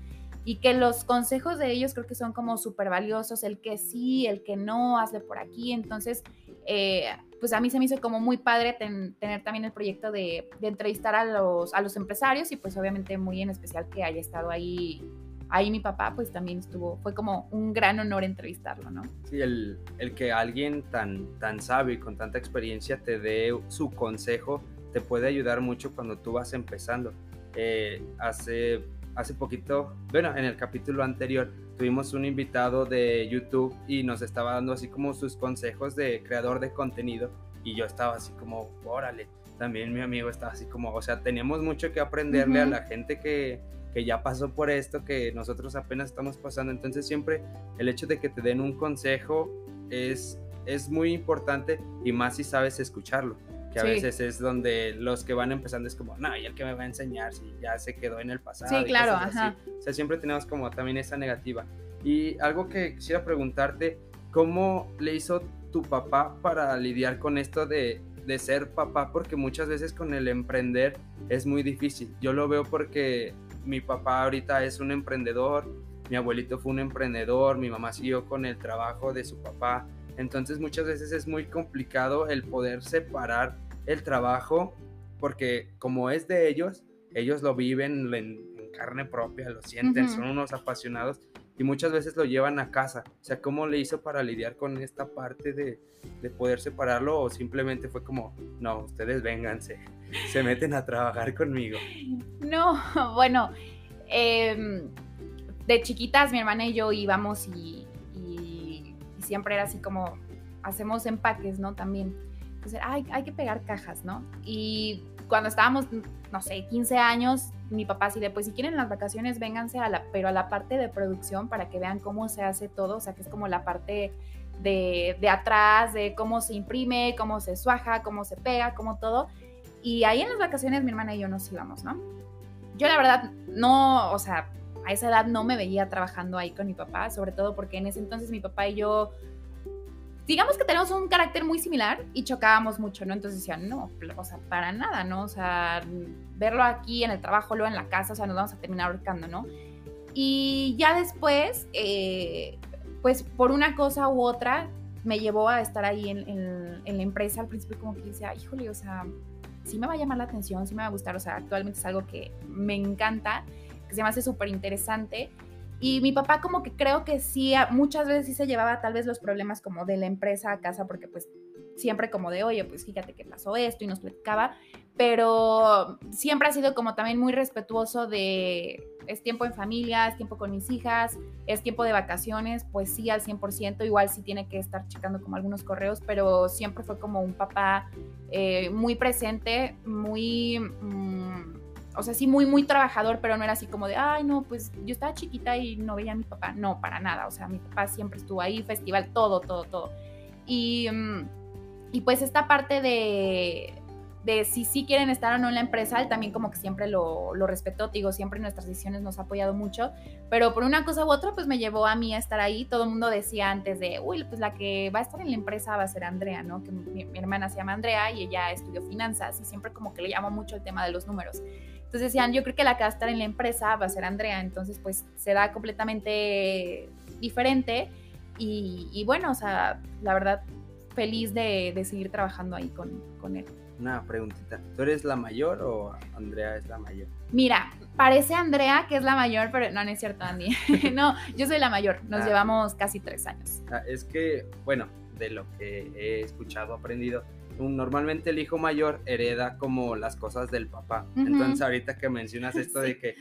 y que los consejos de ellos creo que son como súper valiosos, el que sí, el que no, hazle por aquí. Entonces, eh, pues a mí se me hizo como muy padre tener también el proyecto de, entrevistar a los, a los empresarios y pues obviamente muy en especial que haya estado ahí ahí mi papá pues también estuvo, fue como un gran honor entrevistarlo, ¿no? Sí, el, el que alguien tan, tan sabio y con tanta experiencia te dé su consejo te puede ayudar mucho cuando tú vas empezando. Eh, hace, hace poquito, bueno, en el capítulo anterior tuvimos un invitado de YouTube y nos estaba dando así como sus consejos de creador de contenido y yo estaba así como, órale, también mi amigo estaba así como, o sea, teníamos mucho que aprenderle a la gente que, que ya pasó por esto, que nosotros apenas estamos pasando. Entonces siempre el hecho de que te den un consejo es, es muy importante y más si sabes escucharlo. Que a veces es donde los que van empezando es como, no, ¿y el que me va a enseñar si ya se quedó en el pasado? Sí, claro, ajá. O sea, siempre tenemos como también esa negativa. Y algo que quisiera preguntarte, ¿cómo le hizo tu papá para lidiar con esto de, de ser papá? Porque muchas veces con el emprender es muy difícil. Yo lo veo porque mi papá ahorita es un emprendedor, mi abuelito fue un emprendedor, mi mamá siguió con el trabajo de su papá. Entonces muchas veces es muy complicado el poder separar el trabajo porque como es de ellos, ellos lo viven en, carne propia, lo sienten, son unos apasionados y muchas veces lo llevan a casa. O sea, ¿cómo le hizo para lidiar con esta parte de, de poder separarlo o simplemente fue como, no, ustedes vénganse? se meten a trabajar conmigo? No, bueno, em, de chiquitas mi hermana y yo íbamos y, siempre era así como, hacemos empaques, ¿no? También. Entonces, hay, hay que pegar cajas, ¿no? Y cuando estábamos, no sé, 15 años, mi papá así de, pues si quieren las vacaciones, vénganse a la, pero a la parte de producción para que vean cómo se hace todo, o sea, que es como la parte de, de atrás, de cómo se imprime, cómo se suaja, cómo se pega, cómo todo. Y ahí en las vacaciones mi hermana y yo nos íbamos, ¿no? Yo la verdad no, o sea, a esa edad no me veía trabajando ahí con mi papá, sobre todo porque en ese entonces mi papá y yo, digamos que tenemos un carácter muy similar y chocábamos mucho, ¿no? Entonces decían, no, o sea, para nada, ¿no? O sea, verlo aquí en el trabajo, luego en la casa, o sea, nos vamos a terminar ahorcando, ¿no? Y ya después, eh, pues por una cosa u otra, me llevó a estar ahí en, en la empresa al principio como que decía, híjole, o sea, sí me va a llamar la atención, sí me va a gustar, o sea, actualmente es algo que me encanta, que se me hace súper interesante. Y mi papá como que creo que sí, muchas veces sí se llevaba tal vez los problemas como de la empresa a casa, porque pues siempre como de, oye, pues fíjate que pasó esto y nos platicaba, pero siempre ha sido como también muy respetuoso de, es tiempo en familia, es tiempo con mis hijas, es tiempo de vacaciones, pues sí, al 100%, igual sí tiene que estar checando como algunos correos, pero siempre fue como un papá eh, muy presente, muy... Mm, o sea, sí, muy, muy trabajador, pero no era así como de, ay, no, pues yo estaba chiquita y no veía a mi papá. No, para nada. O sea, mi papá siempre estuvo ahí, festival, todo, todo, todo. Y, mm, y pues esta parte de, de si sí quieren estar o no en la empresa, él también como que siempre lo, lo respetó, digo, siempre en nuestras decisiones nos ha apoyado mucho, pero por una cosa u otra, pues me llevó a mí a estar ahí. Todo el mundo decía antes de, uy, pues la que va a estar en la empresa va a ser Andrea, ¿no? Que mi, hermana se llama Andrea y ella estudió finanzas y siempre como que le llamó mucho el tema de los números. Entonces decían, yo creo que la que va a estar en la empresa va a ser Andrea, entonces pues se da completamente diferente y, y bueno, o sea, la verdad, feliz de, de seguir trabajando ahí con, con él una preguntita. ¿Tú eres la mayor o Andrea es la mayor? Mira, parece Andrea que es la mayor, pero no, no es cierto, Andy. no, yo soy la mayor. Nos ah. llevamos casi tres años. Ah, es que, bueno, de lo que he escuchado, aprendido, normalmente el hijo mayor hereda como las cosas del papá. Entonces, ahorita que mencionas esto de que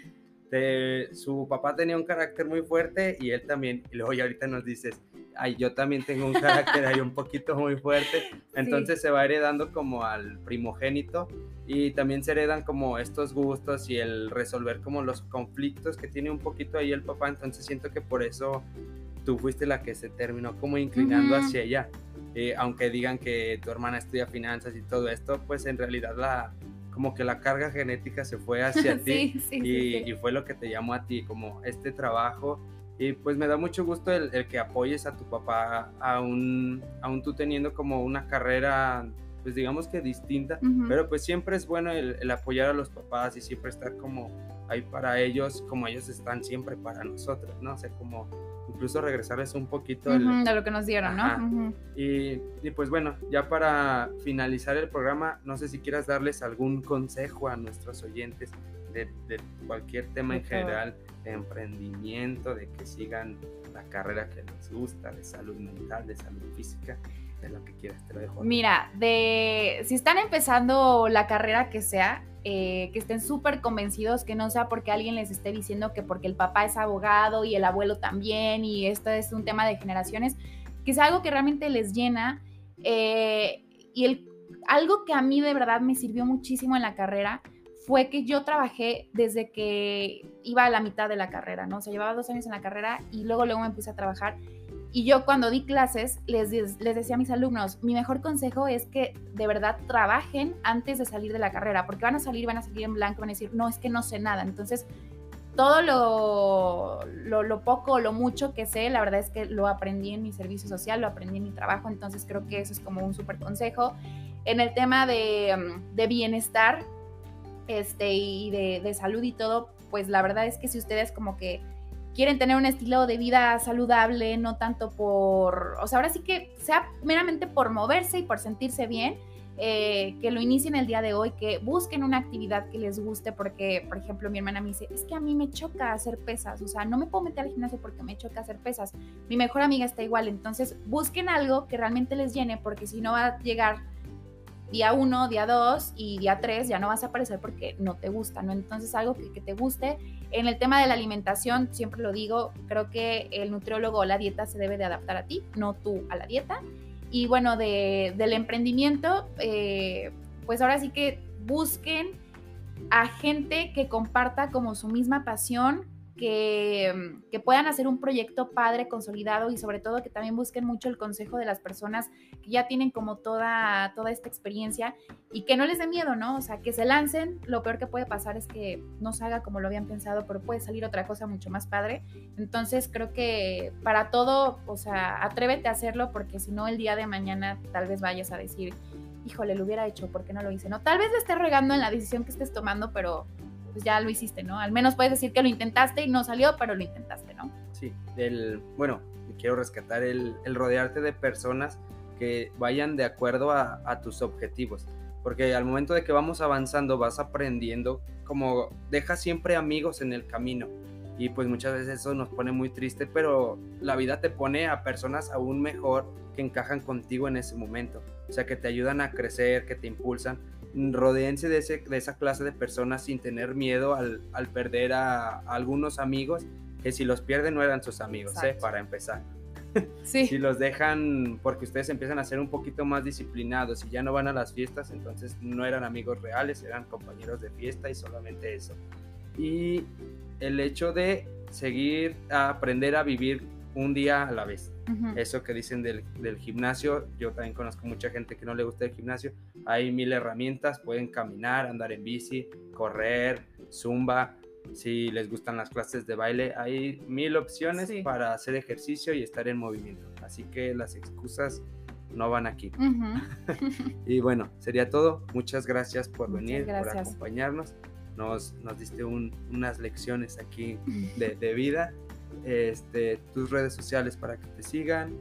su papá tenía un carácter muy fuerte y él también, y luego ya ahorita nos dices, ay, yo también tengo un carácter ahí un poquito muy fuerte, entonces se va heredando como al primogénito y también se heredan como estos gustos y el resolver como los conflictos que tiene un poquito ahí el papá, entonces siento que por eso tú fuiste la que se terminó como inclinando hacia ella. Eh, aunque digan que tu hermana estudia finanzas y todo esto, pues en realidad la, como que la carga genética se fue hacia ti y, y, fue lo que te llamó a ti, como este trabajo. Y pues me da mucho gusto el, que apoyes a tu papá, aún, aún tú teniendo como una carrera pues digamos que distinta, pero pues siempre es bueno el, apoyar a los papás y siempre estar como ahí para ellos, como ellos están siempre para nosotros, ¿no? O sea, como incluso regresarles un poquito de lo que nos dieron, ¿no? y, y, pues bueno, ya para finalizar el programa, no sé si quieras darles algún consejo a nuestros oyentes de, de cualquier tema en general, de emprendimiento, de que sigan la carrera que les gusta, de salud mental, de salud física, de lo que quieras, te lo dejo. Mira, de si están empezando la carrera que sea, eh, que estén súper convencidos, que no sea porque alguien les esté diciendo que porque el papá es abogado y el abuelo también, y esto es un tema de generaciones, que sea algo que realmente les llena. Eh, y el, algo que a mí de verdad me sirvió muchísimo en la carrera fue que yo trabajé desde que iba a la mitad de la carrera, ¿no? O sea, llevaba dos años en la carrera y luego luego me puse a trabajar y yo cuando di clases les, les decía a mis alumnos, mi mejor consejo es que de verdad trabajen antes de salir de la carrera, porque van a salir, van a salir en blanco, van a decir, no, es que no sé nada. Entonces, todo lo, lo, poco o lo mucho que sé, la verdad es que lo aprendí en mi servicio social, lo aprendí en mi trabajo, entonces creo que eso es como un súper consejo. En el tema de, de bienestar este, y de, de salud y todo, pues la verdad es que si ustedes como que quieren tener un estilo de vida saludable, no tanto por, o sea, ahora sí que sea meramente por moverse y por sentirse bien, eh, que lo inicien el día de hoy, que busquen una actividad que les guste, porque, por ejemplo, mi hermana me dice, es que a mí me choca hacer pesas, o sea, no me puedo meter al gimnasio porque me choca hacer pesas. Mi mejor amiga está igual, entonces busquen algo que realmente les llene, porque si no va a llegar día uno, día dos y día tres ya no vas a aparecer porque no te gusta, ¿no? Entonces algo que, te guste. En el tema de la alimentación, siempre lo digo, creo que el nutriólogo o la dieta se debe de adaptar a ti, no tú a la dieta. Y bueno, de, del emprendimiento, eh, pues ahora sí que busquen a gente que comparta como su misma pasión, que, que, puedan hacer un proyecto padre, consolidado y sobre todo que también busquen mucho el consejo de las personas que ya tienen como toda, toda esta experiencia y que no les dé miedo, ¿no? O sea, que se lancen, lo peor que puede pasar es que no salga como lo habían pensado, pero puede salir otra cosa mucho más padre. Entonces creo que para todo, o sea, atrévete a hacerlo porque si no el día de mañana tal vez vayas a decir, híjole, lo hubiera hecho, ¿por qué no lo hice? No, tal vez le estés regando en la decisión que estés tomando, pero pues ya lo hiciste, ¿no? Al menos puedes decir que lo intentaste y no salió, pero lo intentaste, ¿no? Sí, el, bueno, quiero rescatar el, rodearte de personas que vayan de acuerdo a, tus objetivos, porque al momento de que vamos avanzando vas aprendiendo, como deja siempre amigos en el camino y pues muchas veces eso nos pone muy triste, pero la vida te pone a personas aún mejor que encajan contigo en ese momento, o sea, que te ayudan a crecer, que te impulsan rodeense de, ese, de esa clase de personas sin tener miedo al, perder a, algunos amigos, que si los pierden no eran sus amigos, ¿eh? para empezar. Sí. si los dejan porque ustedes empiezan a ser un poquito más disciplinados y ya no van a las fiestas, entonces no eran amigos reales, eran compañeros de fiesta y solamente eso. Y el hecho de seguir a aprender a vivir un día a la vez. Eso que dicen del, del, gimnasio, yo también conozco mucha gente que no le gusta el gimnasio. Hay mil herramientas, pueden caminar, andar en bici, correr, zumba. Si les gustan las clases de baile, hay mil opciones para hacer ejercicio y estar en movimiento. Así que las excusas no van aquí. y bueno, sería todo. Muchas gracias por venir, por acompañarnos. Nos, nos diste unas lecciones aquí de, de vida este, tus redes sociales para que te sigan.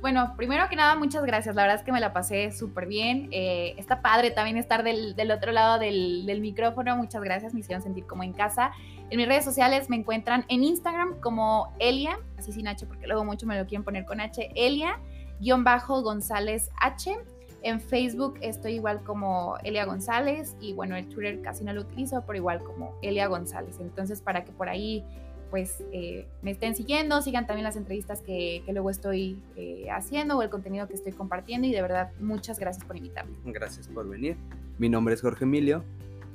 Bueno. Primero que nada, muchas gracias. La verdad es que me la pasé súper bien. Eh, está padre también estar del, del otro lado del, del, micrófono. Muchas gracias. Me hicieron sentir como en casa. En mis redes sociales me encuentran en Instagram como Elia, así sin H, porque luego mucho me lo quieren poner con H. Elia, guion bajo González H. En Facebook estoy igual como Elia González y bueno, el Twitter casi no lo utilizo, pero igual como Elia González. Entonces, para que por ahí pues eh, me estén siguiendo, sigan también las entrevistas que, luego estoy eh, haciendo o el contenido que estoy compartiendo y de verdad muchas gracias por invitarme. Gracias por venir. Mi nombre es Jorge Emilio.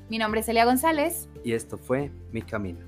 Mi nombre es Elia González. Y esto fue Mi Camino.